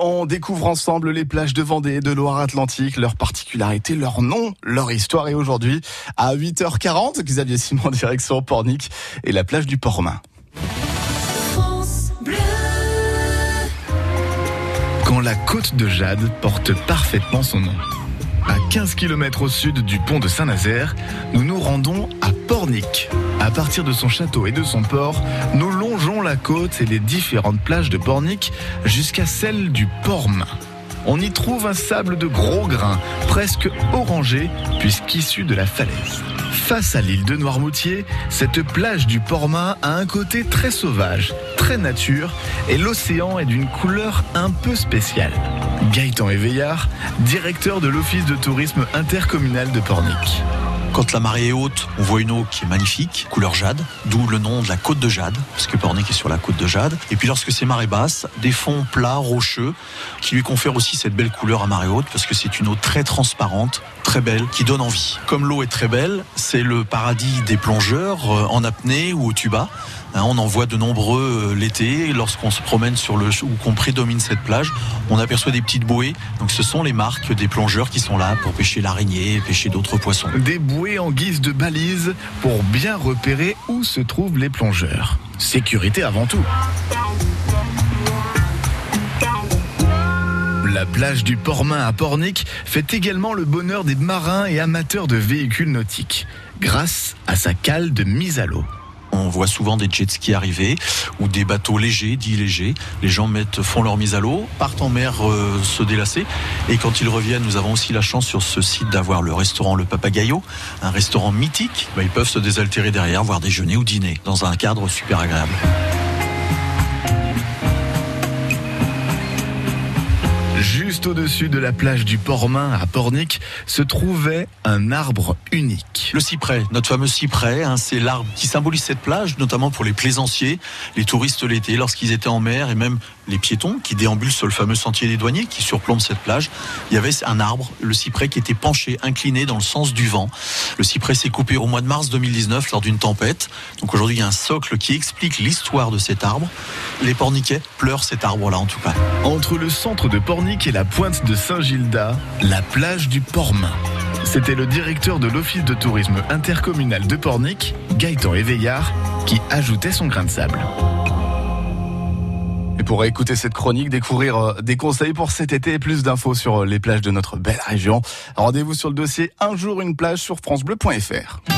on découvre ensemble les plages de Vendée et de Loire-Atlantique, leurs particularités, leurs noms, leur histoire. Et aujourd'hui, à 8h40, Xavier Simon, direction Pornic et la plage du Portmain. Quand la côte de Jade porte parfaitement son nom. À 15 km au sud du pont de Saint-Nazaire, nous nous rendons à Pornic. À partir de son château et de son port, nous la côte et les différentes plages de Pornic jusqu'à celle du Portmain. On y trouve un sable de gros grains, presque orangé, puisqu'issu de la falaise. Face à l'île de Noirmoutier, cette plage du Portmain a un côté très sauvage, très nature, et l'océan est d'une couleur un peu spéciale. Gaëtan Éveillard, directeur de l'Office de tourisme intercommunal de Pornic. Quand la marée est haute, on voit une eau qui est magnifique, couleur jade, d'où le nom de la côte de Jade, parce que Pornic est sur la côte de Jade. Et puis lorsque c'est marée basse, des fonds plats, rocheux, qui lui confèrent aussi cette belle couleur à marée haute, parce que c'est une eau très transparente, très belle, qui donne envie. Comme l'eau est très belle, c'est le paradis des plongeurs euh, en apnée ou au tuba. Hein, on en voit de nombreux euh, l'été. Lorsqu'on se promène sur le ou qu'on prédomine cette plage, on aperçoit des petites bouées. Donc ce sont les marques des plongeurs qui sont là pour pêcher l'araignée, pêcher d'autres poissons. Des bouées en guise de balises pour bien repérer où se trouvent les plongeurs. Sécurité avant tout. La plage du Portmain à Pornic fait également le bonheur des marins et amateurs de véhicules nautiques, grâce à sa cale de mise à l'eau. On voit souvent des jet skis arriver ou des bateaux légers, dits légers. Les gens mettent, font leur mise à l'eau, partent en mer euh, se délasser. Et quand ils reviennent, nous avons aussi la chance sur ce site d'avoir le restaurant Le Papagayo, un restaurant mythique. Bah, ils peuvent se désaltérer derrière, voire déjeuner ou dîner dans un cadre super agréable. Juste au-dessus de la plage du Portmain à Pornic se trouvait un arbre unique. Le cyprès, notre fameux cyprès, hein, c'est l'arbre qui symbolise cette plage, notamment pour les plaisanciers, les touristes l'été, lorsqu'ils étaient en mer, et même les piétons qui déambulent sur le fameux sentier des douaniers qui surplombe cette plage. Il y avait un arbre, le cyprès, qui était penché, incliné dans le sens du vent. Le cyprès s'est coupé au mois de mars 2019 lors d'une tempête. Donc aujourd'hui, il y a un socle qui explique l'histoire de cet arbre. Les porniquets pleurent cet arbre-là, en tout cas. Entre le centre de Pornic et la pointe de Saint-Gilda, la plage du Portmain. C'était le directeur de l'Office de tourisme intercommunal de Pornic, Gaëtan Éveillard, qui ajoutait son grain de sable. Et pour écouter cette chronique, découvrir euh, des conseils pour cet été et plus d'infos sur euh, les plages de notre belle région, rendez-vous sur le dossier Un jour une plage sur francebleu.fr.